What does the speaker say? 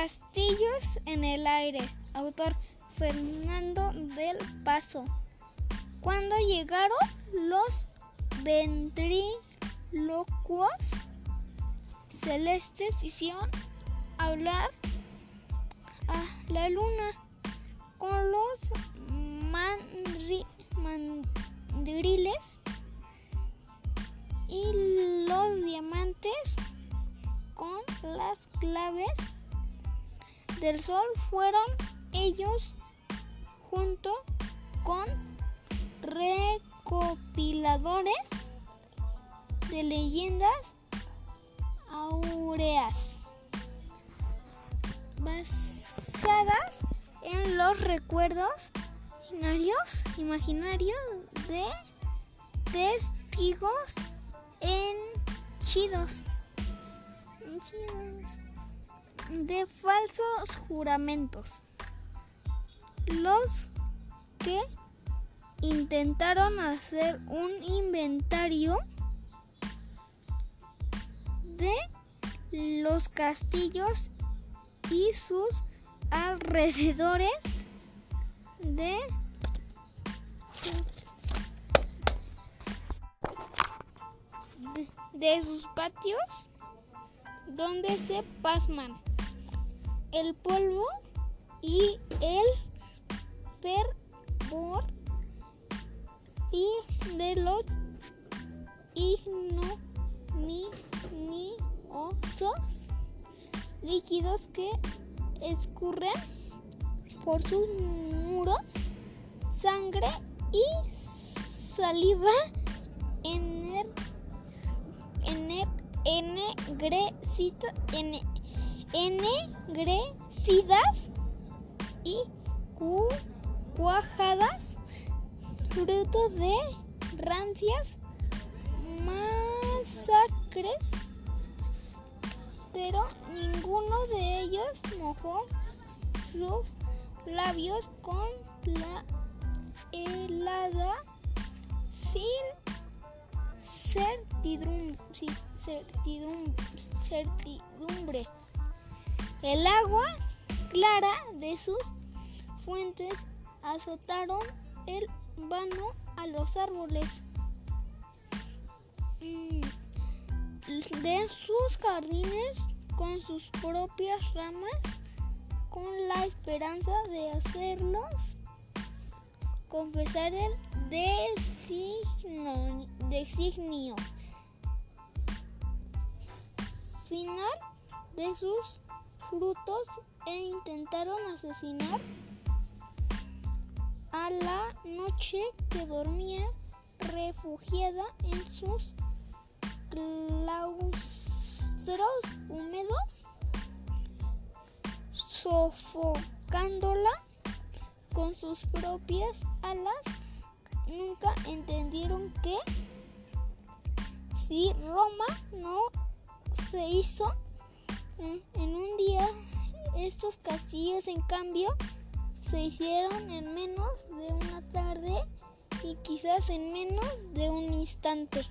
castillos en el aire. Autor Fernando del Paso. Cuando llegaron los ventrílocuos celestes hicieron hablar a la luna con los mandriles y los diamantes con las claves del sol fueron ellos junto con recopiladores de leyendas aureas basadas en los recuerdos imaginarios, de testigos henchidos de falsos juramentos. Los que intentaron hacer un inventario de los castillos y sus alrededores de de, sus patios donde se pasman el polvo y el fervor y de los ignominiosos líquidos que escurren por sus muros, sangre y saliva ener, ener, ennegrecidas y cuajadas, fruto de rancias masacres, pero ninguno de ellos mojó sus labios con la helada certidumbre, certidumbre. El agua clara de sus fuentes azotaron el vano a los árboles mm, de sus jardines con sus propias ramas con la esperanza de hacerlos confesar el designio, designio final de sus frutos e intentaron asesinar a la noche que dormía refugiada en sus claustros húmedos, sofocándola con sus propias alas. Nunca entendieron que si Roma no se hizo en, un día, estos castillos en cambio se hicieron en menos de una tarde y quizás en menos de un instante.